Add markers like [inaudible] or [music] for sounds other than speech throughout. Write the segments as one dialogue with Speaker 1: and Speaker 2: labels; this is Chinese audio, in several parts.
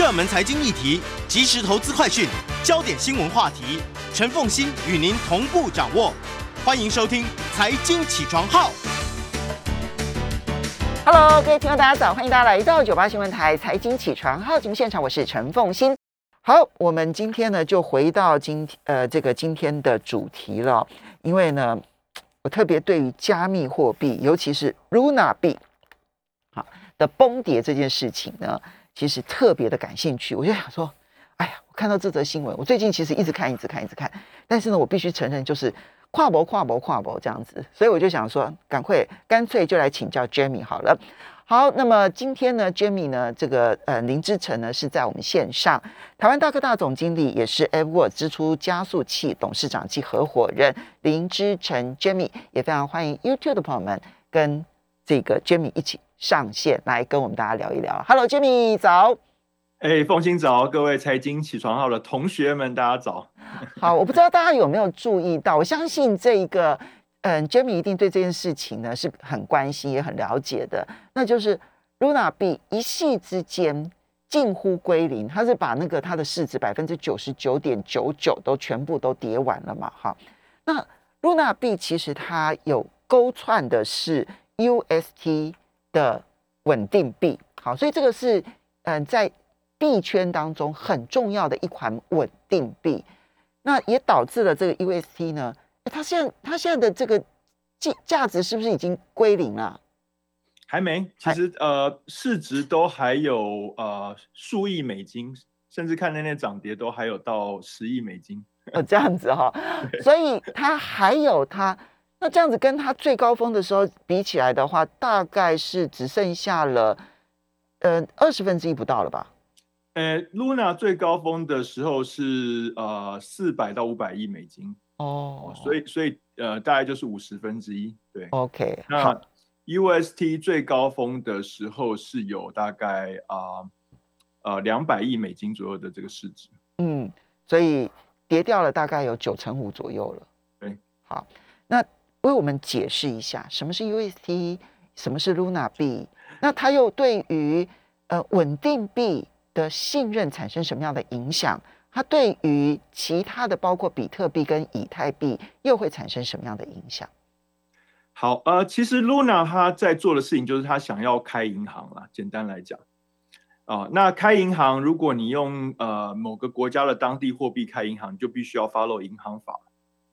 Speaker 1: 热门财经议题、即时投资快讯、焦点新闻话题，陈凤欣与您同步掌握。欢迎收听《财经起床号》。
Speaker 2: Hello，各位听众，大家早！欢迎大家来到九八新闻台财经起床号节目现场，我是陈凤欣。好，我们今天呢就回到今呃这个今天的主题了，因为呢，我特别对于加密货币，尤其是 Luna 币，好的崩跌这件事情呢，其实特别的感兴趣。我就想说，哎呀，我看到这则新闻，我最近其实一直看，一直看，一直看，但是呢，我必须承认，就是跨博、跨博、跨博这样子，所以我就想说，赶快干脆就来请教 Jamie 好了。好，那么今天呢，Jamie 呢，这个呃林志成呢是在我们线上，台湾大哥大总经理，也是 AirWord 支出加速器董事长及合伙人林志成 Jamie，也非常欢迎 YouTube 的朋友们跟这个 Jamie 一起上线来跟我们大家聊一聊。Hello，Jimmy，早。
Speaker 3: 哎，凤清早，各位财经起床号的同学们，大家早。[laughs]
Speaker 2: 好，我不知道大家有没有注意到，我相信这一个。嗯，Jimmy 一定对这件事情呢是很关心也很了解的，那就是 Luna 币一夕之间近乎归零，它是把那个它的市值百分之九十九点九九都全部都跌完了嘛，哈。那 Luna 币其实它有勾串的是 UST 的稳定币，好，所以这个是嗯在币圈当中很重要的一款稳定币，那也导致了这个 UST 呢。它现在它现在的这个价价值是不是已经归零了？
Speaker 3: 还没，其实呃市值都还有呃数亿美金，甚至看那天涨跌都还有到十亿美金。
Speaker 2: 哦，这样子哈、[laughs] 哦，所以它还有它那这样子跟它最高峰的时候比起来的话，大概是只剩下了呃二十分之一不到了吧？
Speaker 3: 呃，Luna 最高峰的时候是呃四百到五百亿美金。
Speaker 2: 哦，
Speaker 3: 所以所以呃，大概就是五十分之一，对。
Speaker 2: OK，
Speaker 3: 那 UST 最高峰的时候是有大概啊呃两百亿美金左右的这个市值。
Speaker 2: 嗯，所以跌掉了大概有九成五左右了。
Speaker 3: 对，
Speaker 2: 好，那为我们解释一下什么是 UST，什么是 Luna 币，那它又对于呃稳定币的信任产生什么样的影响？它对于其他的，包括比特币跟以太币，又会产生什么样的影响？
Speaker 3: 好，呃，其实 Luna 他在做的事情就是他想要开银行啦。简单来讲，啊、那开银行，如果你用呃某个国家的当地货币开银行，你就必须要 follow 银行法，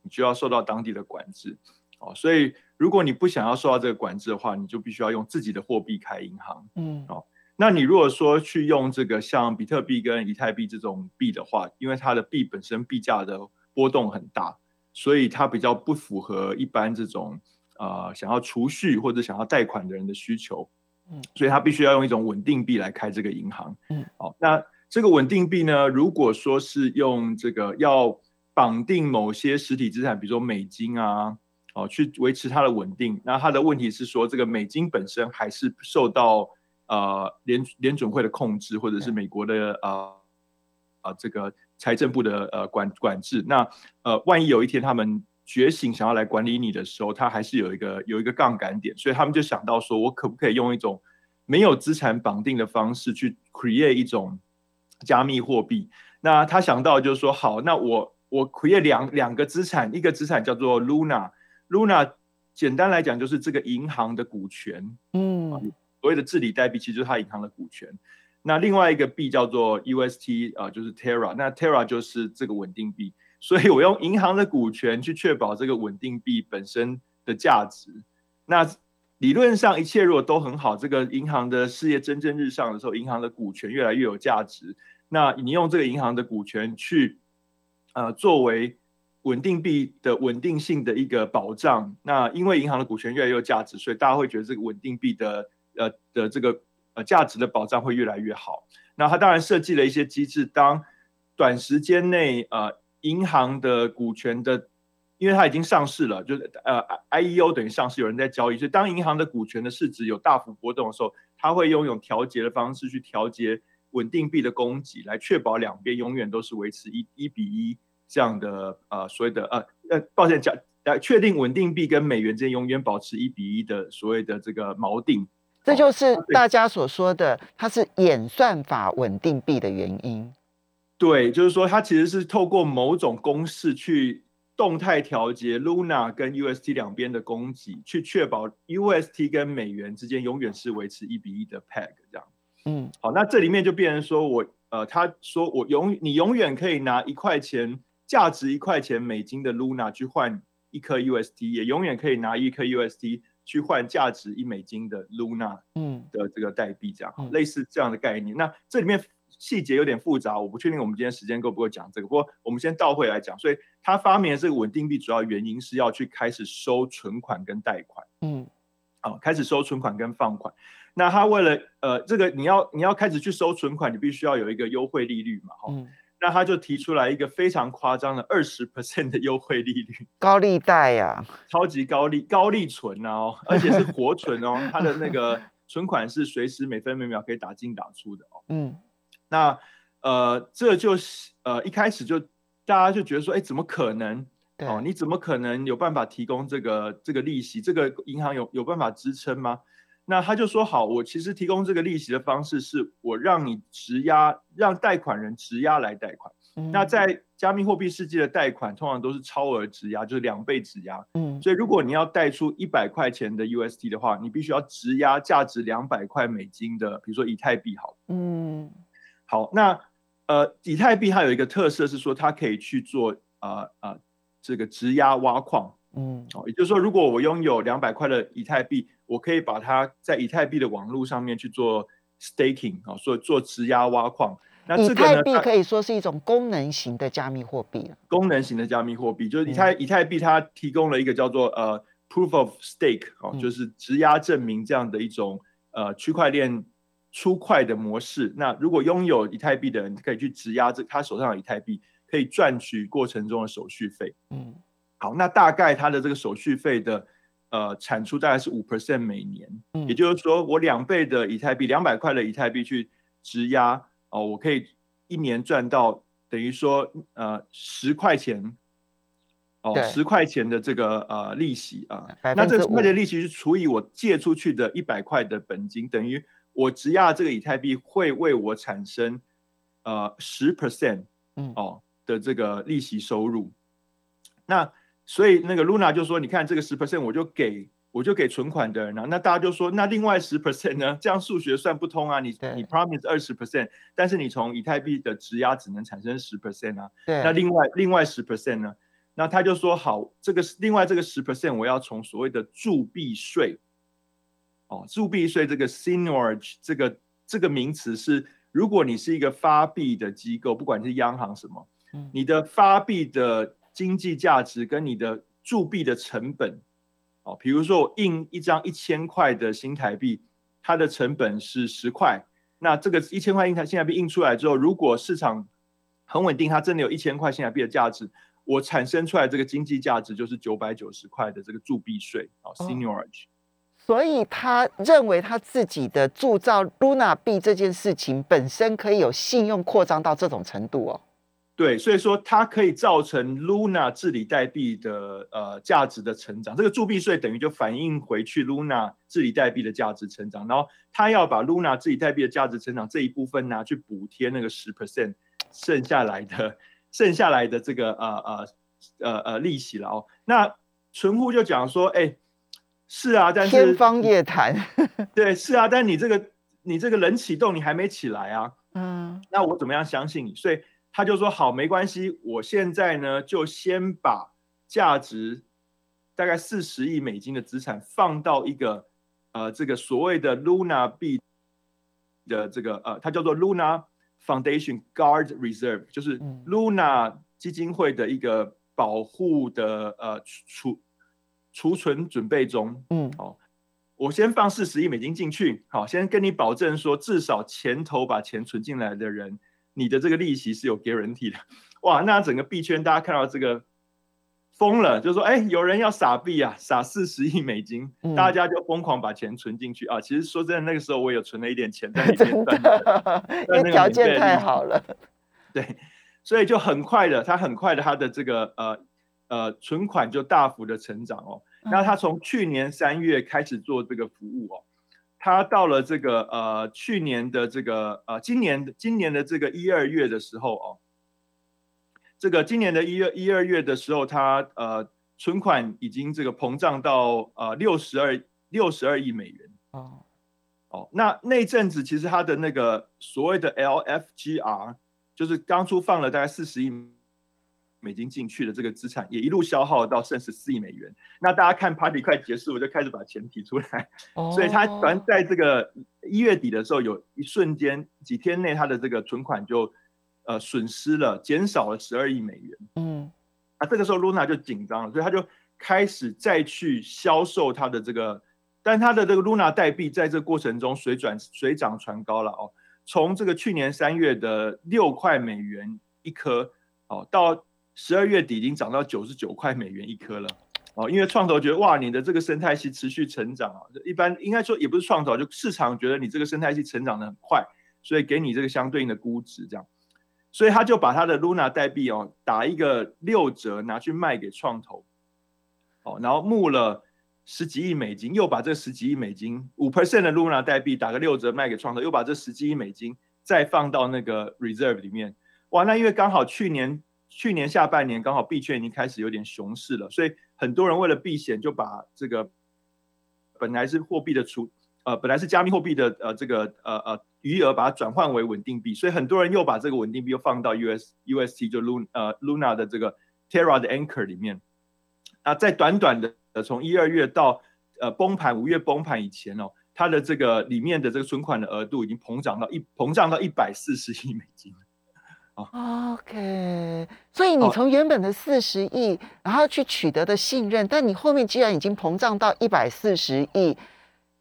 Speaker 3: 你就要受到当地的管制。哦，所以如果你不想要受到这个管制的话，你就必须要用自己的货币开银行。
Speaker 2: 嗯，
Speaker 3: 哦。那你如果说去用这个像比特币跟以太币这种币的话，因为它的币本身币价的波动很大，所以它比较不符合一般这种呃想要储蓄或者想要贷款的人的需求，
Speaker 2: 嗯，
Speaker 3: 所以它必须要用一种稳定币来开这个银行，
Speaker 2: 嗯，
Speaker 3: 哦，那这个稳定币呢，如果说是用这个要绑定某些实体资产，比如说美金啊，哦，去维持它的稳定，那它的问题是说这个美金本身还是受到呃，联联准会的控制，或者是美国的呃啊这个财政部的呃管管制，那呃，万一有一天他们觉醒想要来管理你的时候，他还是有一个有一个杠杆点，所以他们就想到说，我可不可以用一种没有资产绑定的方式去 create 一种加密货币？那他想到就是说，好，那我我 create 两两个资产，一个资产叫做 Luna，Luna 简单来讲就是这个银行的股权，
Speaker 2: 嗯。
Speaker 3: 所谓的治理代币其实就是它银行的股权，那另外一个币叫做 UST 啊、呃，就是 Terra，那 Terra 就是这个稳定币，所以我用银行的股权去确保这个稳定币本身的价值。那理论上一切如果都很好，这个银行的事业蒸蒸日上的时候，银行的股权越来越有价值，那你用这个银行的股权去呃作为稳定币的稳定性的一个保障，那因为银行的股权越来越有价值，所以大家会觉得这个稳定币的呃的这个呃价值的保障会越来越好。那它当然设计了一些机制，当短时间内呃银行的股权的，因为它已经上市了，就是呃 IEO 等于上市，有人在交易，所以当银行的股权的市值有大幅波动的时候，它会用一种调节的方式去调节稳定币的供给，来确保两边永远都是维持一一比一这样的呃所谓的呃呃抱歉讲来确定稳定币跟美元之间永远保持一比一的所谓的这个锚定。
Speaker 2: 这就是大家所说的，它是演算法稳定币的原因。
Speaker 3: 对，就是说它其实是透过某种公式去动态调节 Luna 跟 UST 两边的供给，去确保 UST 跟美元之间永远是维持一比一的 peg 这样。嗯，好，那这里面就变成说我呃，他说我永你永远可以拿一块钱价值一块钱美金的 Luna 去换一颗 UST，也永远可以拿一颗 UST。去换价值一美金的 Luna，嗯的这个代币，这样类似这样的概念。那这里面细节有点复杂，我不确定我们今天时间够不够讲这个。不过我们先倒回来讲，所以他发明这个稳定币主要原因是要去开始收存款跟贷款，嗯，好，开始收存款跟放款。那他为了呃这个你要你要开始去收存款，你必须要有一个优惠利率嘛，哈。那他就提出来一个非常夸张的二十 percent 的优惠利率，
Speaker 2: 高利贷呀，
Speaker 3: 超级高利高利存哦，而且是活存哦，[laughs] 他的那个存款是随时每分每秒可以打进打出的哦。嗯，那呃，这就是呃一开始就大家就觉得说，哎，怎么可能？哦，你怎么可能有办法提供这个这个利息？这个银行有有办法支撑吗？那他就说好，我其实提供这个利息的方式是我让你质押，让贷款人质押来贷款。那在加密货币世界的贷款通常都是超额质押，就是两倍质押。嗯，所以如果你要贷出一百块钱的 UST 的话，你必须要质押价值两百块美金的，比如说以太币。好，嗯，好，那呃，以太币它有一个特色是说，它可以去做呃呃这个质押挖矿。嗯，哦，也就是说，如果我拥有两百块的以太币，我可以把它在以太币的网络上面去做 staking 啊，做做质押挖矿。
Speaker 2: 那以太币可以说是一种功能型的加密货币
Speaker 3: 功能型的加密货币就是以太以太币，它提供了一个叫做呃 proof of stake 哦，就是质押证明这样的一种呃区块链出块的模式。那如果拥有以太币的人，可以去质押这他手上的以太币，可以赚取过程中的手续费。嗯。好，那大概它的这个手续费的呃产出大概是五 percent 每年，也就是说我两倍的以太币，两百块的以太币去质押哦，我可以一年赚到等于说呃十块钱哦，十块钱的这个呃利息啊，那这十块钱利息是除以我借出去的一百块的本金，等于我质押这个以太币会为我产生呃十 percent 哦的这个利息收入，那。所以那个 Luna 就说：“你看这个十 percent，我就给我就给存款的人了。那大家就说：那另外十 percent 呢？这样数学算不通啊！你你 promise 二十 percent，但是你从以太币的质押只能产生十 percent 啊。那另外另外十 percent 呢？那他就说：好，这个另外这个十 percent 我要从所谓的铸币税哦，铸币税这个 signage 这个这个名词是，如果你是一个发币的机构，不管是央行什么，你的发币的。经济价值跟你的铸币的成本，哦，比如说我印一张一千块的新台币，它的成本是十块，那这个一千块印台新台币印出来之后，如果市场很稳定，它真的有一千块新台币的价值，我产生出来这个经济价值就是九百九十块的这个铸币税，哦，seniorage。
Speaker 2: 所以他认为他自己的铸造 Luna 币这件事情本身可以有信用扩张到这种程度哦。
Speaker 3: 对，所以说它可以造成 Luna 治理代币的呃价值的成长，这个铸币税等于就反映回去 Luna 治理代币的价值成长，然后它要把 Luna 治理代币的价值成长这一部分拿去补贴那个十 percent 剩下来的剩下来的这个呃呃呃呃利息了哦。那存户就讲说，哎，是啊，但是
Speaker 2: 天方夜谭。
Speaker 3: 对，是啊，但你这个你这个人启动你还没起来啊，嗯，那我怎么样相信你？所以。他就说好，没关系，我现在呢就先把价值大概四十亿美金的资产放到一个呃这个所谓的 Luna 币的这个呃，它叫做 Luna Foundation Guard Reserve，就是 Luna 基金会的一个保护的呃储储存准备中。嗯，好，我先放四十亿美金进去，好，先跟你保证说，至少前头把钱存进来的人。你的这个利息是有 guarantee 的，哇！那整个币圈大家看到这个疯了，就说：哎，有人要撒币啊，撒四十亿美金，大家就疯狂把钱存进去啊。其实说真的，那个时候我有存了一点钱在里面，[laughs]
Speaker 2: 因为条件太好了。
Speaker 3: 对，所以就很快的，他很快的，他的这个呃呃存款就大幅的成长哦。那他从去年三月开始做这个服务哦。它到了这个呃去年的这个呃今年今年的这个一二月的时候哦，这个今年的一月一二月的时候，他呃存款已经这个膨胀到呃六十二六十二亿美元哦哦，那那阵子其实他的那个所谓的 LFGR 就是当初放了大概四十亿。美金进去的这个资产也一路消耗到剩十四亿美元。那大家看 party 快结束，我就开始把钱提出来。所以他反正在这个一月底的时候，有一瞬间几天内，他的这个存款就呃损失了，减少了十二亿美元。嗯，啊，这个时候 Luna 就紧张了，所以他就开始再去销售他的这个，但他的这个 Luna 代币在这个过程中水转水涨船高了哦。从这个去年三月的六块美元一颗哦，到十二月底已经涨到九十九块美元一颗了，哦，因为创投觉得哇，你的这个生态系持续成长啊，一般应该说也不是创投，就市场觉得你这个生态系成长的很快，所以给你这个相对应的估值这样，所以他就把他的 Luna 代币哦打一个六折拿去卖给创投，哦，然后募了十几亿美金，又把这十几亿美金五 percent 的 Luna 代币打个六折卖给创投，又把这十几亿美金再放到那个 reserve 里面，哇，那因为刚好去年。去年下半年刚好币圈已经开始有点熊市了，所以很多人为了避险，就把这个本来是货币的储呃本来是加密货币的呃这个呃呃余额，把它转换为稳定币，所以很多人又把这个稳定币又放到 US UST 就 Lun 呃 Luna 的这个 Terra 的 Anchor 里面。那在短短的呃从一二月到呃崩盘五月崩盘以前哦，它的这个里面的这个存款的额度已经膨胀到一膨胀到一百四十亿美金。
Speaker 2: OK，所以你从原本的四十亿，然后去取得的信任，但你后面既然已经膨胀到一百四十亿，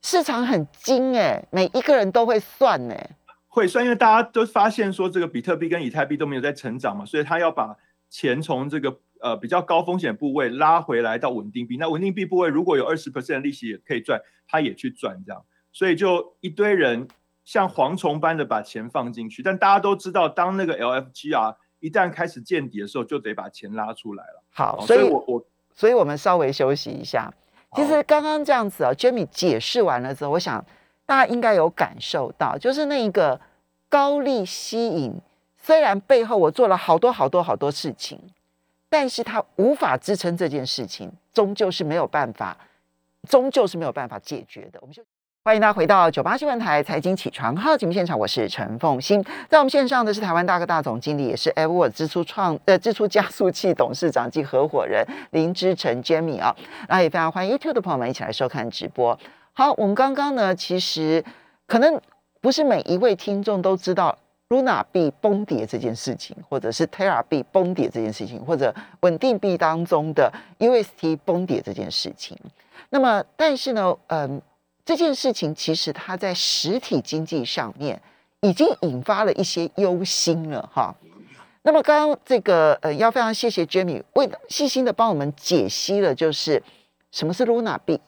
Speaker 2: 市场很精哎，每一个人都会算哎，
Speaker 3: 会算，因为大家都发现说这个比特币跟以太币都没有在成长嘛，所以他要把钱从这个呃比较高风险部位拉回来到稳定币，那稳定币部位如果有二十 percent 的利息也可以赚，他也去赚这样，所以就一堆人。像蝗虫般的把钱放进去，但大家都知道，当那个 LFGR 一旦开始见底的时候，就得把钱拉出来了。
Speaker 2: 好，所以我我，所以我们稍微休息一下。其实刚刚这样子啊，Jamie 解释完了之后，我想大家应该有感受到，就是那一个高利吸引，虽然背后我做了好多好多好多事情，但是它无法支撑这件事情，终究是没有办法，终究是没有办法解决的。我们就。欢迎大家回到九八新闻台财经起床号节目现场，我是陈凤欣，在我们线上的是台湾大哥大总经理，也是 Everword 支出创呃支出加速器董事长及合伙人林之成 Jamie 啊，那也非常欢迎 YouTube 的朋友们一起来收看直播。好，我们刚刚呢，其实可能不是每一位听众都知道 Luna 币崩跌这件事情，或者是 Terra 币崩跌这件事情，或者稳定币当中的 UST 崩跌这件事情。那么，但是呢，嗯。这件事情其实它在实体经济上面已经引发了一些忧心了哈。那么刚刚这个呃，要非常谢谢 Jamie 为细心的帮我们解析了，就是什么是 Luna 币，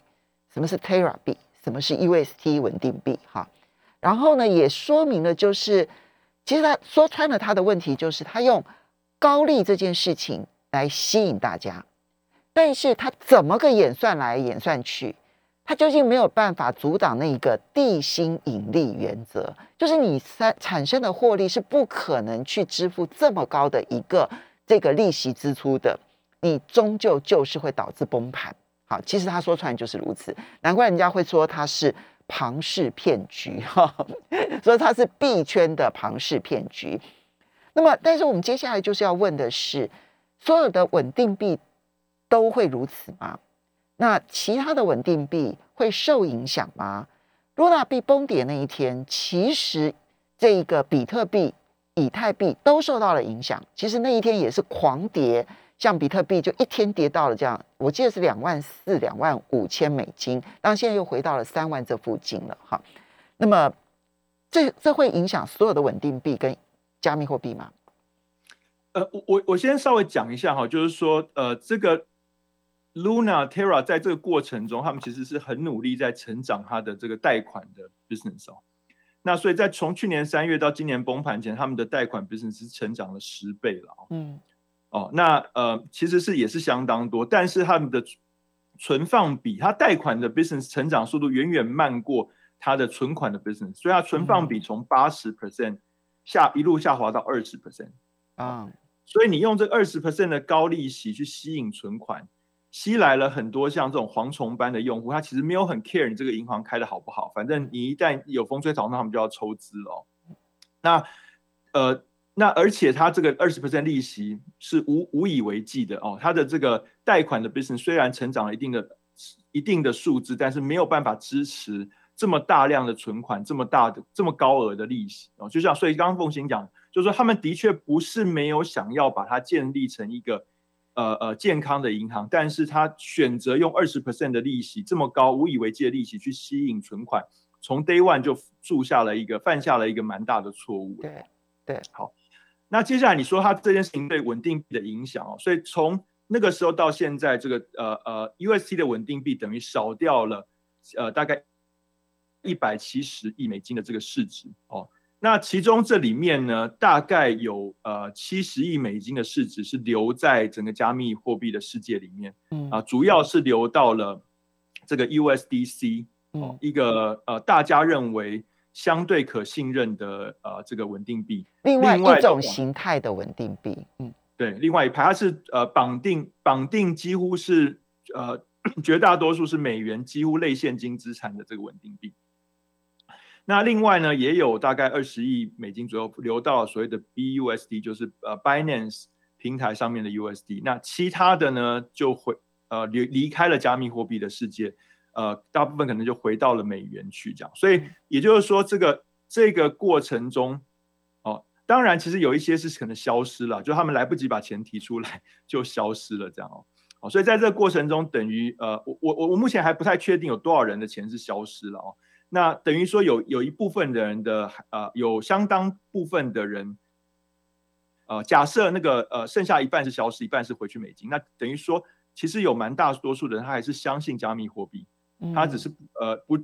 Speaker 2: 什么是 Terra 币，什么是 UST 稳定币哈。然后呢，也说明了就是其实他说穿了他的问题，就是他用高利这件事情来吸引大家，但是他怎么个演算来演算去？它究竟没有办法阻挡那一个地心引力原则，就是你产产生的获利是不可能去支付这么高的一个这个利息支出的，你终究就是会导致崩盘。好，其实他说出来就是如此，难怪人家会说它是庞氏骗局哈，[laughs] 说它是币圈的庞氏骗局。那么，但是我们接下来就是要问的是，所有的稳定币都会如此吗？那其他的稳定币会受影响吗？Luna 币崩跌那一天，其实这个比特币、以太币都受到了影响。其实那一天也是狂跌，像比特币就一天跌到了这样，我记得是两万四、两万五千美金，当现在又回到了三万这附近了。哈，那么这这会影响所有的稳定币跟加密货币吗？
Speaker 3: 呃，我我我先稍微讲一下哈，就是说呃这个。Luna Terra 在这个过程中，他们其实是很努力在成长他的这个贷款的 business 哦。那所以在从去年三月到今年崩盘前，他们的贷款 business 是成长了十倍了哦。嗯，哦，那呃其实是也是相当多，但是他们的存放比，他贷款的 business 成长速度远远慢过他的存款的 business，所以它存放比从八十 percent 下一路下滑到二十 percent 啊，所以你用这二十 percent 的高利息去吸引存款，吸来了很多像这种蝗虫般的用户，他其实没有很 care 你这个银行开的好不好，反正你一旦有风吹草动，他们就要抽资哦。那呃。那而且他这个二十 percent 利息是无无以为继的哦，他的这个贷款的 business 虽然成长了一定的一定的数字，但是没有办法支持这么大量的存款，这么大的这么高额的利息哦。就像所以刚刚凤行讲，就是说他们的确不是没有想要把它建立成一个呃呃健康的银行，但是他选择用二十 percent 的利息这么高无以为继的利息去吸引存款，从 day one 就注下了一个犯下了一个蛮大的错误。
Speaker 2: 对对，
Speaker 3: 好。那接下来你说他这件事情对稳定币的影响哦，所以从那个时候到现在，这个呃呃 UST 的稳定币等于少掉了呃大概一百七十亿美金的这个市值哦。那其中这里面呢，大概有呃七十亿美金的市值是留在整个加密货币的世界里面，嗯啊，主要是留到了这个 USDC 哦，一个呃大家认为。相对可信任的呃这个稳定币，
Speaker 2: 另外一种形态的稳定币，
Speaker 3: 嗯，对，另外一排它是呃绑定绑定几乎是呃 [coughs] 绝大多数是美元几乎类现金资产的这个稳定币。那另外呢也有大概二十亿美金左右流到所谓的 BUSD，就是呃 Binance 平台上面的 USD。那其他的呢就回呃离离开了加密货币的世界。呃，大部分可能就回到了美元去这样，所以也就是说，这个这个过程中，哦，当然其实有一些是可能消失了，就他们来不及把钱提出来 [laughs] 就消失了这样哦，哦，所以在这个过程中，等于呃，我我我我目前还不太确定有多少人的钱是消失了哦，那等于说有有一部分的人的呃，有相当部分的人，呃，假设那个呃剩下一半是消失，一半是回去美金，那等于说其实有蛮大多数的人他还是相信加密货币。他只是呃不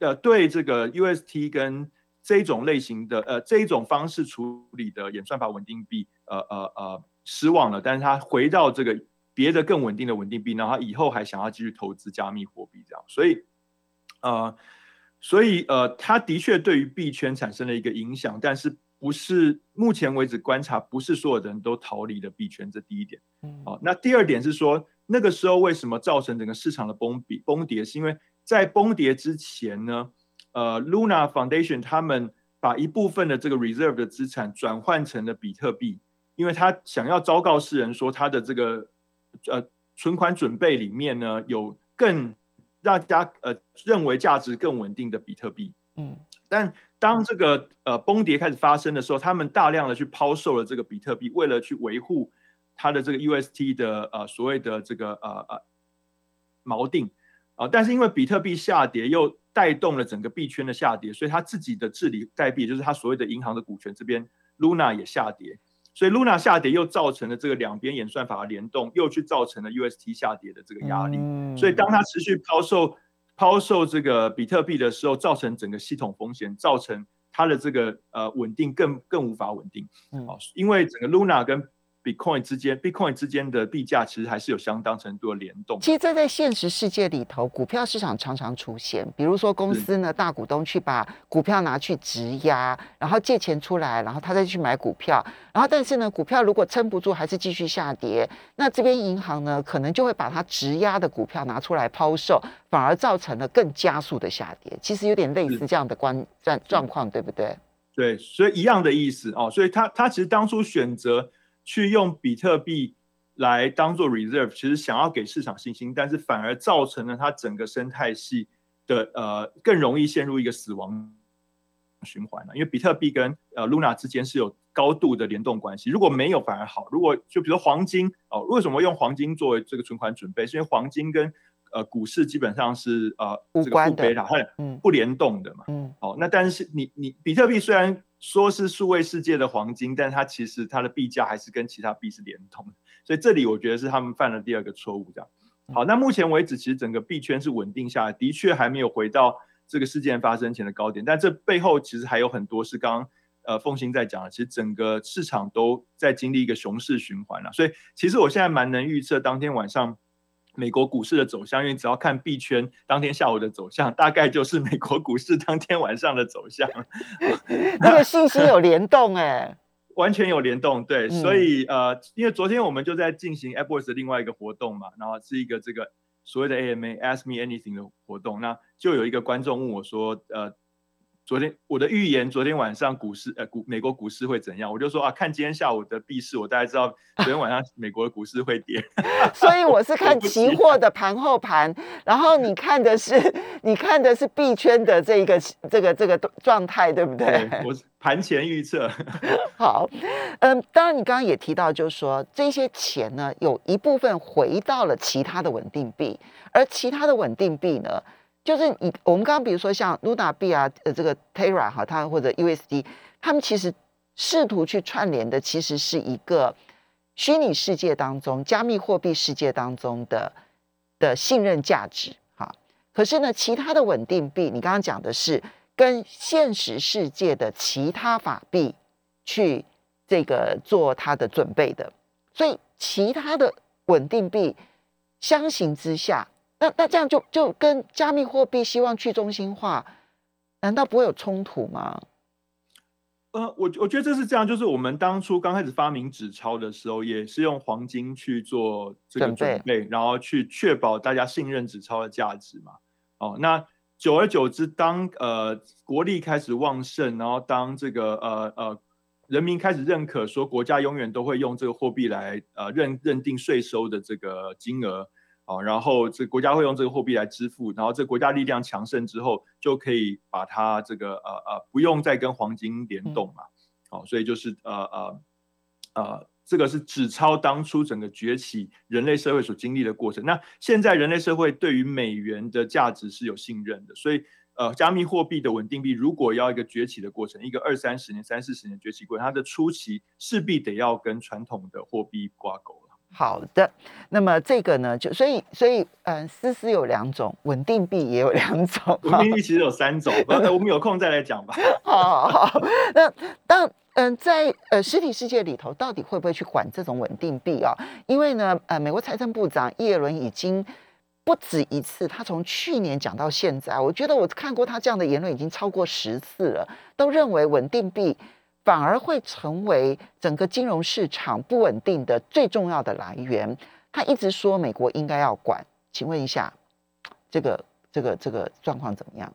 Speaker 3: 呃对这个 UST 跟这种类型的呃这一种方式处理的演算法稳定币呃呃呃失望了，但是他回到这个别的更稳定的稳定币，然后以后还想要继续投资加密货币这样，所以呃所以呃它的确对于币圈产生了一个影响，但是不是目前为止观察不是所有的人都逃离了币圈，这第一点。好，那第二点是说。那个时候为什么造成整个市场的崩比崩跌？是因为在崩跌之前呢，呃，Luna Foundation 他们把一部分的这个 reserve 的资产转换成了比特币，因为他想要昭告世人说他的这个呃存款准备里面呢有更大家呃认为价值更稳定的比特币。嗯，但当这个呃崩跌开始发生的时候，他们大量的去抛售了这个比特币，为了去维护。它的这个 UST 的呃所谓的这个呃呃锚定啊，但是因为比特币下跌又带动了整个币圈的下跌，所以他自己的治理代币就是他所谓的银行的股权这边 Luna 也下跌，所以 Luna 下跌又造成了这个两边演算法的联动，又去造成了 UST 下跌的这个压力。所以当它持续抛售抛售这个比特币的时候，造成整个系统风险，造成它的这个呃稳定更更无法稳定。哦，因为整个 Luna 跟 Bitcoin 之间，Bitcoin 之间的币价其实还是有相当程度的联动。
Speaker 2: 其实这在现实世界里头，股票市场常常出现。比如说公司呢，大股东去把股票拿去质押，然后借钱出来，然后他再去买股票。然后但是呢，股票如果撑不住，还是继续下跌，那这边银行呢，可能就会把它质押的股票拿出来抛售，反而造成了更加速的下跌。其实有点类似这样的关状状况，对不对？
Speaker 3: 对，所以一样的意思哦。所以他他其实当初选择。去用比特币来当做 reserve，其实想要给市场信心，但是反而造成了它整个生态系的呃更容易陷入一个死亡循环了。因为比特币跟呃 Luna 之间是有高度的联动关系，如果没有反而好。如果就比如黄金哦，为什么用黄金作为这个存款准备？是因为黄金跟呃股市基本上是呃这个不贝塔，嗯，不联动的嘛。嗯，哦，那但是你你比特币虽然。说是数位世界的黄金，但它其实它的币价还是跟其他币是连通的，所以这里我觉得是他们犯了第二个错误。这样，好，那目前为止其实整个币圈是稳定下来，的确还没有回到这个事件发生前的高点，但这背后其实还有很多是刚刚呃凤兴在讲的，其实整个市场都在经历一个熊市循环了，所以其实我现在蛮能预测当天晚上美国股市的走向，因为只要看币圈当天下午的走向，[laughs] 大概就是美国股市当天晚上的走向。[laughs]
Speaker 2: 那个信息有联动哎，[laughs]
Speaker 3: 完全有联动，对，所以呃，因为昨天我们就在进行 Apple 的另外一个活动嘛，然后是一个这个所谓的 AMA Ask Me Anything 的活动，那就有一个观众问我说，呃。昨天我的预言，昨天晚上股市呃股美国股市会怎样？我就说啊，看今天下午的币市，我大概知道昨天晚上 [laughs] 美国的股市会跌。
Speaker 2: 所以我是看期货的盘后盘，然后你看的是你看的是币圈的这一个这个这个状态，对不对？[laughs]
Speaker 3: 我是盘前预测。
Speaker 2: 好，嗯，当然你刚刚也提到，就是说这些钱呢，有一部分回到了其他的稳定币，而其他的稳定币呢？就是你，我们刚刚比如说像 Luna 币啊，呃，这个 Terra 哈，它或者 USD，他们其实试图去串联的，其实是一个虚拟世界当中、加密货币世界当中的的信任价值哈。可是呢，其他的稳定币，你刚刚讲的是跟现实世界的其他法币去这个做它的准备的，所以其他的稳定币相形之下。那那这样就就跟加密货币希望去中心化，难道不会有冲突吗？
Speaker 3: 呃，我我觉得这是这样，就是我们当初刚开始发明纸钞的时候，也是用黄金去做这个准备，然后去确保大家信任纸钞的价值嘛。哦，那久而久之，当呃国力开始旺盛，然后当这个呃呃人民开始认可说国家永远都会用这个货币来呃认认定税收的这个金额。啊，然后这国家会用这个货币来支付，然后这国家力量强盛之后，就可以把它这个呃呃不用再跟黄金联动嘛。哦，所以就是呃呃呃，这个是纸钞当初整个崛起人类社会所经历的过程。那现在人类社会对于美元的价值是有信任的，所以呃，加密货币的稳定币如果要一个崛起的过程，一个二三十年、三四十年崛起过程，它的初期势必得要跟传统的货币挂钩。
Speaker 2: 好的，那么这个呢，就所以所以，嗯，思思有两种，稳定币也有两种，[laughs]
Speaker 3: 稳定币其实有三种，我们有空再来讲吧。[laughs]
Speaker 2: 好，好，那当嗯，在呃实体世界里头，到底会不会去管这种稳定币啊？因为呢，呃，美国财政部长耶伦已经不止一次，他从去年讲到现在，我觉得我看过他这样的言论已经超过十次了，都认为稳定币。反而会成为整个金融市场不稳定的最重要的来源。他一直说美国应该要管，请问一下，这个这个这个状况怎么样？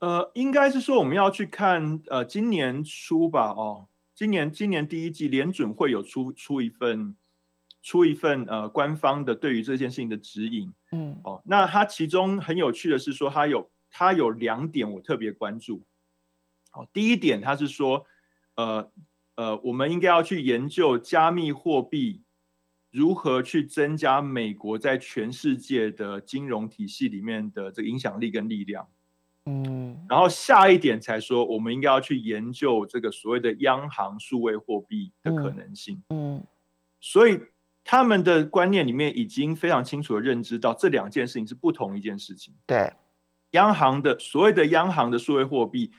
Speaker 3: 呃，应该是说我们要去看，呃，今年初吧，哦，今年今年第一季联准会有出出一份出一份呃官方的对于这件事情的指引，嗯，哦，那它其中很有趣的是说，它有它有两点我特别关注。第一点，他是说，呃呃，我们应该要去研究加密货币如何去增加美国在全世界的金融体系里面的这个影响力跟力量。嗯，然后下一点才说，我们应该要去研究这个所谓的央行数位货币的可能性。嗯，所以他们的观念里面已经非常清楚的认知到这两件事情是不同一件事情。
Speaker 2: 对，
Speaker 3: 央行的所谓的央行的数位货币。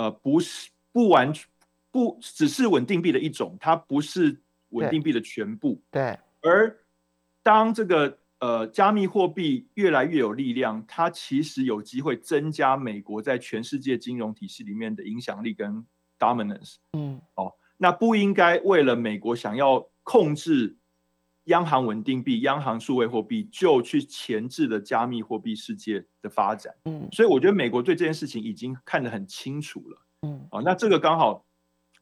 Speaker 3: 呃，不是不完全不只是稳定币的一种，它不是稳定币的全部。
Speaker 2: 对。
Speaker 3: 而当这个呃加密货币越来越有力量，它其实有机会增加美国在全世界金融体系里面的影响力跟 dominance。嗯。哦，那不应该为了美国想要控制央行稳定币、央行数位货币，就去前置了加密货币世界的发展。嗯。所以我觉得美国对这件事情已经看得很清楚了。嗯，哦，那这个刚好，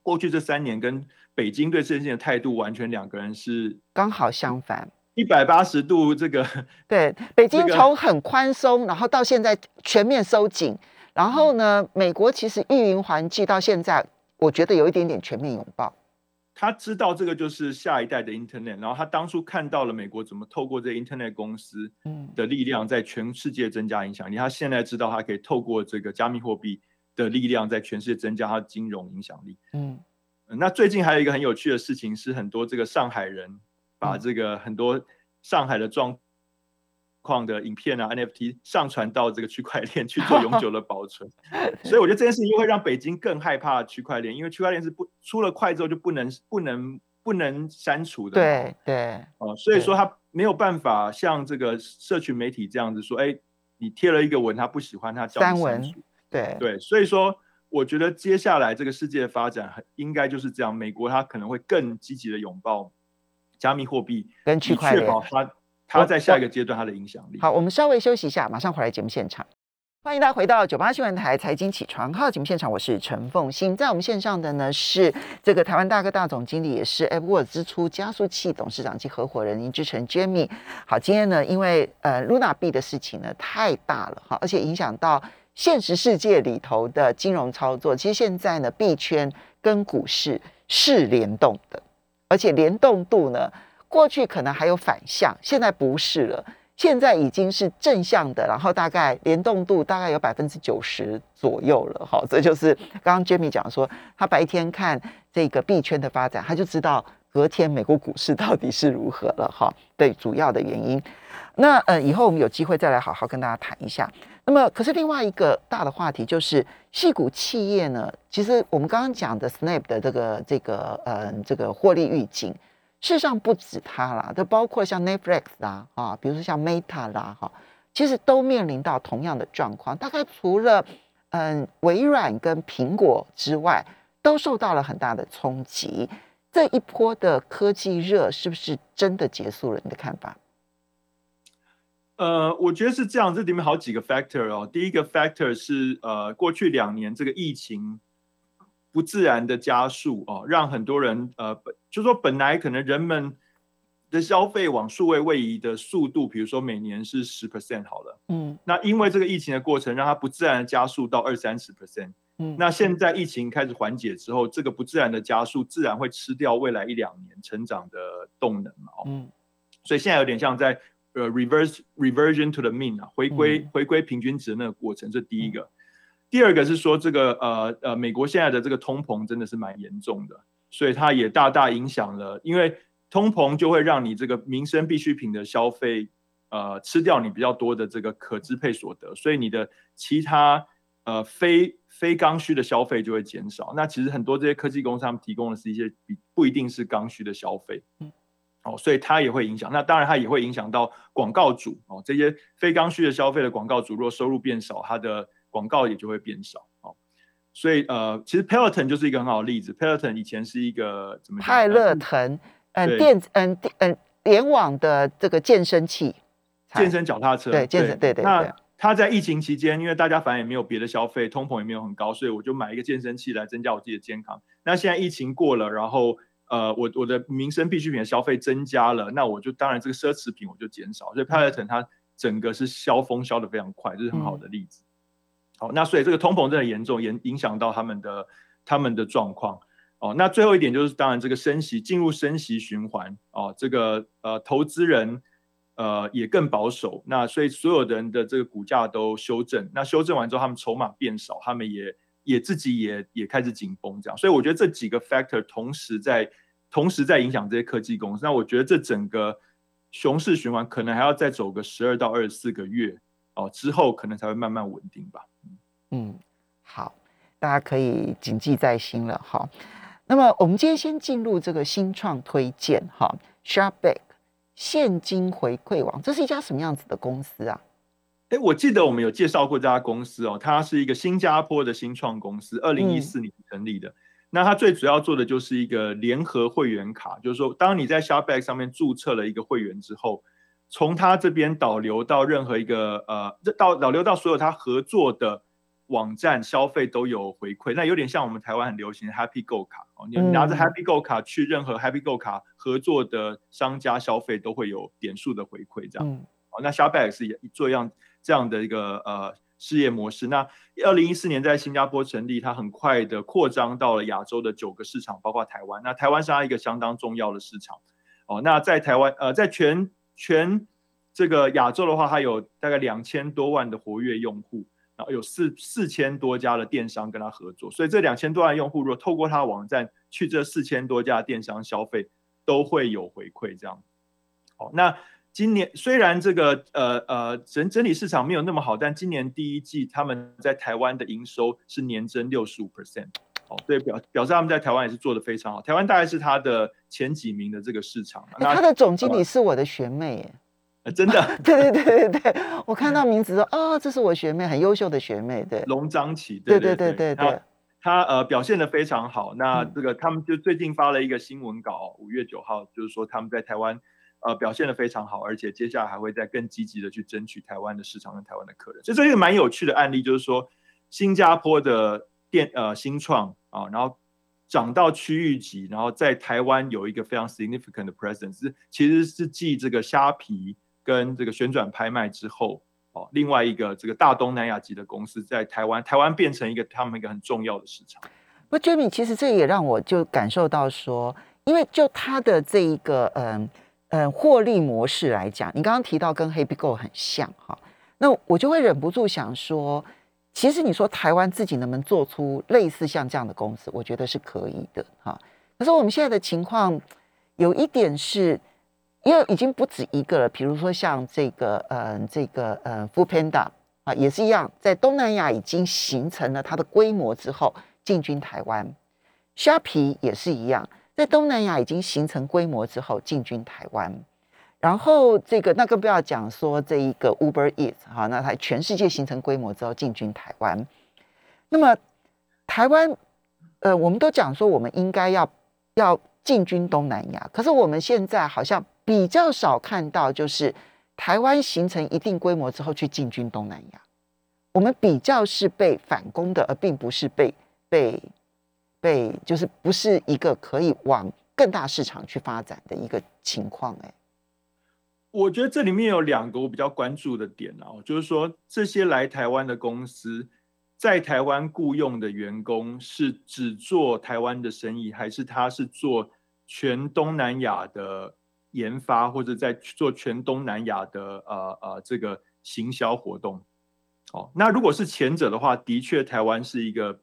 Speaker 3: 过去这三年跟北京对这件事情的态度完全两个人是
Speaker 2: 刚好相反，
Speaker 3: 一百八十度这个。[laughs]
Speaker 2: 对，北京从很宽松，然后到现在全面收紧，然后呢，美国其实运营环境到现在，我觉得有一点点全面拥抱。
Speaker 3: 他知道这个就是下一代的 Internet，然后他当初看到了美国怎么透过这 Internet 公司的力量在全世界增加影响力，他现在知道他可以透过这个加密货币。的力量在全世界增加他的金融影响力。嗯，那最近还有一个很有趣的事情是，很多这个上海人把这个很多上海的状况的影片啊 NFT 上传到这个区块链 [laughs] 去做永久的保存。[laughs] 所以我觉得这件事情又会让北京更害怕区块链，因为区块链是不出了块之后就不能不能不能删除的。
Speaker 2: 对对。
Speaker 3: 哦，所以说他没有办法像这个社群媒体这样子说，哎，你贴了一个文，他不喜欢，他叫
Speaker 2: 删文，对
Speaker 3: 对，所以说我觉得接下来这个世界的发展应该就是这样，美国它可能会更积极的拥抱加密货币，
Speaker 2: 跟区块链，
Speaker 3: 确保它它在下一个阶段它的影响力。
Speaker 2: 好，我们稍微休息一下，马上回来节目现场。欢迎大家回到九八新闻台财经起床号节目现场，我是陈凤欣，在我们线上的呢是这个台湾大哥大总经理，也是 a p p w o r d 支出加速器董事长及合伙人林志成 Jamie。好，今天呢，因为呃 Luna 币的事情呢太大了哈，而且影响到现实世界里头的金融操作。其实现在呢，币圈跟股市是联动的，而且联动度呢，过去可能还有反向，现在不是了。现在已经是正向的，然后大概联动度大概有百分之九十左右了，好，这就是刚刚 Jamie 讲说，他白天看这个币圈的发展，他就知道隔天美国股市到底是如何了，哈，对，主要的原因。那呃，以后我们有机会再来好好跟大家谈一下。那么，可是另外一个大的话题就是，细股企业呢，其实我们刚刚讲的 Snap 的这个这个呃这个获利预警。事实上不止它啦，都包括像 Netflix 啦，啊，比如说像 Meta 啦，哈，其实都面临到同样的状况。大概除了嗯微软跟苹果之外，都受到了很大的冲击。这一波的科技热是不是真的结束了？你的看法？
Speaker 3: 呃，我觉得是这样。这里面好几个 factor 哦。第一个 factor 是呃，过去两年这个疫情。不自然的加速哦，让很多人呃，就说本来可能人们的消费往数位位移的速度，比如说每年是十 percent 好了，嗯，那因为这个疫情的过程，让它不自然的加速到二三十 percent，嗯，那现在疫情开始缓解之后，这个不自然的加速自然会吃掉未来一两年成长的动能嘛，嗯，所以现在有点像在呃 reverse reversion to the mean 啊，回归回归平均值的那个过程，这第一个。第二个是说，这个呃呃，美国现在的这个通膨真的是蛮严重的，所以它也大大影响了，因为通膨就会让你这个民生必需品的消费，呃，吃掉你比较多的这个可支配所得，所以你的其他呃非非刚需的消费就会减少。那其实很多这些科技公司他们提供的是一些比不一定是刚需的消费，嗯，哦，所以它也会影响。那当然它也会影响到广告主哦，这些非刚需的消费的广告主，如果收入变少，它的广告也就会变少，哦，所以呃，其实 Peloton 就是一个很好的例子。Peloton 以前是一个怎么？
Speaker 2: 派乐腾，嗯，电嗯电嗯联网的这个健身器，
Speaker 3: 健身脚踏车，
Speaker 2: 对健身，对对。
Speaker 3: 那他在疫情期间，因为大家反正也没有别的消费，通膨也没有很高，所以我就买一个健身器来增加我自己的健康。那现在疫情过了，然后呃，我我的民生必需品的消费增加了，那我就当然这个奢侈品我就减少。所以 Peloton 它整个是消风消的非常快，这是很好的例子。好，那所以这个通膨真的严重，影影响到他们的他们的状况。哦，那最后一点就是，当然这个升息进入升息循环，哦，这个呃投资人呃也更保守，那所以所有的人的这个股价都修正。那修正完之后，他们筹码变少，他们也也自己也也开始紧绷这样。所以我觉得这几个 factor 同时在同时在影响这些科技公司。那我觉得这整个熊市循环可能还要再走个十二到二十四个月。哦，之后可能才会慢慢稳定吧。
Speaker 2: 嗯，好，大家可以谨记在心了哈。那么我们今天先进入这个新创推荐哈，Sharpback 现金回馈网，这是一家什么样子的公司啊？
Speaker 3: 哎，我记得我们有介绍过这家公司哦，它是一个新加坡的新创公司，二零一四年成立的。那它最主要做的就是一个联合会员卡，就是说，当你在 Sharpback 上面注册了一个会员之后。从他这边导流到任何一个呃，到导流到所有他合作的网站消费都有回馈，那有点像我们台湾很流行的 Happy Go 卡哦，你拿着 Happy Go 卡去任何 Happy Go 卡合作的商家消费都会有点数的回馈，这样。哦，那 Sharpback 是做一样这样的一个呃事业模式。那二零一四年在新加坡成立，它很快的扩张到了亚洲的九个市场，包括台湾。那台湾是它一个相当重要的市场。哦，那在台湾呃，在全全这个亚洲的话，它有大概两千多万的活跃用户，然后有四四千多家的电商跟他合作，所以这两千多万用户如果透过他的网站去这四千多家电商消费，都会有回馈。这样，好，那今年虽然这个呃呃整整体市场没有那么好，但今年第一季他们在台湾的营收是年增六十五 percent，哦，对，表表示他们在台湾也是做的非常好。台湾大概是他的前几名的这个市场。
Speaker 2: 那他的总经理是我的学妹，
Speaker 3: 哎，真的？[laughs]
Speaker 2: 对对对对对，我看到名字说，哦，这是我学妹，很优秀的学妹，对。
Speaker 3: 龙章启，
Speaker 2: 对对对对对。
Speaker 3: 他呃表现的非常好。那这个他们就最近发了一个新闻稿，五月九号，就是说他们在台湾呃表现的非常好，而且接下来还会再更积极的去争取台湾的市场跟台湾的客人。所以这是一个蛮有趣的案例，就是说新加坡的电呃新创啊，然后涨到区域级，然后在台湾有一个非常 significant 的 presence，其实是继这个虾皮跟这个旋转拍卖之后。哦另外一个这个大东南亚级的公司在台湾，台湾变成一个他们一个很重要的市场。
Speaker 2: 不，Jimmy，其实这也让我就感受到说，因为就他的这一个嗯嗯获利模式来讲，你刚刚提到跟 Happy Go 很像哈，那我就会忍不住想说，其实你说台湾自己能不能做出类似像这样的公司，我觉得是可以的哈。可是我们现在的情况有一点是。因为已经不止一个了，比如说像这个，嗯，这个，嗯 f o o Panda 啊，也是一样，在东南亚已经形成了它的规模之后，进军台湾。虾皮也是一样，在东南亚已经形成规模之后，进军台湾。然后这个，那更不要讲说这一个 Uber Eats 哈，那它全世界形成规模之后，进军台湾。那么台湾，呃，我们都讲说我们应该要要进军东南亚，可是我们现在好像。比较少看到，就是台湾形成一定规模之后去进军东南亚，我们比较是被反攻的，而并不是被被被，就是不是一个可以往更大市场去发展的一个情况。哎，
Speaker 3: 我觉得这里面有两个我比较关注的点哦，就是说这些来台湾的公司在台湾雇佣的员工是只做台湾的生意，还是他是做全东南亚的？研发或者在做全东南亚的呃呃这个行销活动，哦，那如果是前者的话，的确台湾是一个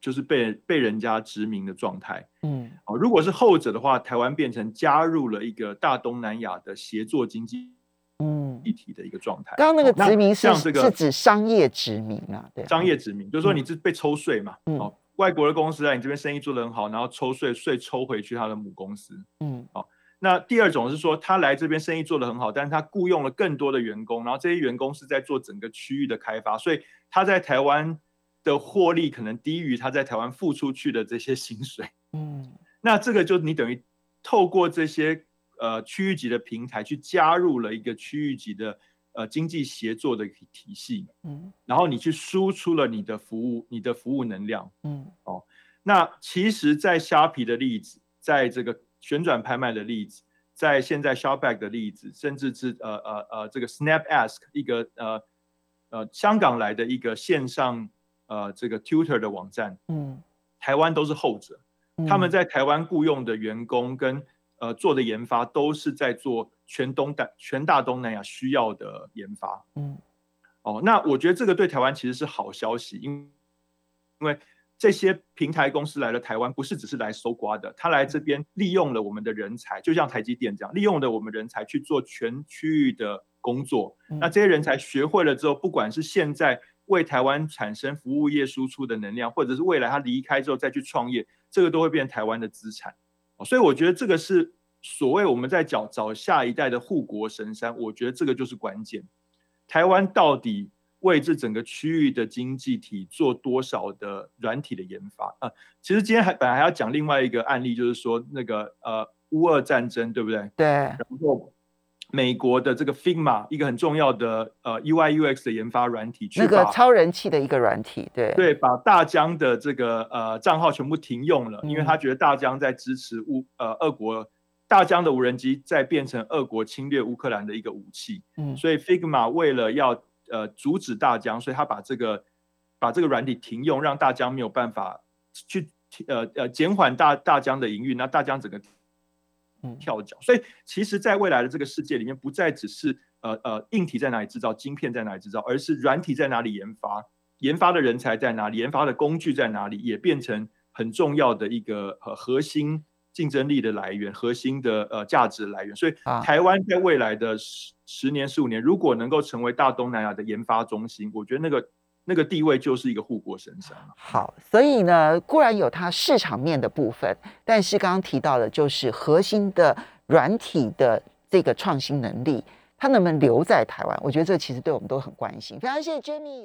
Speaker 3: 就是被被人家殖民的状态，嗯，哦，如果是后者的话，台湾变成加入了一个大东南亚的协作经济，嗯，一体的一个状态。
Speaker 2: 刚刚那个殖民是是指商业殖民啊，对，
Speaker 3: 商业殖民就是说你是被抽税嘛，哦，外国的公司在你这边生意做得很好，然后抽税税抽回去他的母公司，嗯，哦。那第二种是说，他来这边生意做得很好，但是他雇佣了更多的员工，然后这些员工是在做整个区域的开发，所以他在台湾的获利可能低于他在台湾付出去的这些薪水。嗯，[laughs] 那这个就你等于透过这些呃区域级的平台去加入了一个区域级的呃经济协作的体系。嗯，然后你去输出了你的服务，你的服务能量。嗯，哦，那其实，在虾皮的例子，在这个。旋转拍卖的例子，在现在 Shopback 的例子，甚至是呃呃呃这个 Snap Ask 一个呃呃香港来的一个线上呃这个 Tutor 的网站，嗯，台湾都是后者，他们在台湾雇佣的员工跟呃做的研发都是在做全东大全大东南亚需要的研发，嗯，哦，那我觉得这个对台湾其实是好消息，因因为。这些平台公司来了台湾，不是只是来搜刮的，他来这边利用了我们的人才，就像台积电这样，利用了我们人才去做全区域的工作。那这些人才学会了之后，不管是现在为台湾产生服务业输出的能量，或者是未来他离开之后再去创业，这个都会变台湾的资产。所以我觉得这个是所谓我们在找找下一代的护国神山，我觉得这个就是关键。台湾到底？为这整个区域的经济体做多少的软体的研发啊？其实今天还本来还要讲另外一个案例，就是说那个呃乌俄战争，对不对？
Speaker 2: 对。
Speaker 3: 然后美国的这个 Figma 一个很重要的呃 UI UX 的研发软体，
Speaker 2: 那个超人气的一个软体，对
Speaker 3: 对，把大疆的这个呃账号全部停用了，因为他觉得大疆在支持乌呃俄国，大疆的无人机在变成俄国侵略乌克兰的一个武器。嗯，所以 Figma 为了要呃，阻止大疆，所以他把这个把这个软体停用，让大疆没有办法去呃呃减缓大大疆的营运，那大疆整个跳脚。所以其实，在未来的这个世界里面，不再只是呃呃硬体在哪里制造，晶片在哪里制造，而是软体在哪里研发，研发的人才在哪里，研发的工具在哪里，也变成很重要的一个呃核心竞争力的来源，核心的呃价值来源。所以台湾在未来的十十年、十五年，如果能够成为大东南亚的研发中心，我觉得那个那个地位就是一个护国神山。
Speaker 2: 好，所以呢，固然有它市场面的部分，但是刚刚提到的，就是核心的软体的这个创新能力，它能不能留在台湾？我觉得这其实对我们都很关心。非常谢谢 Jamie。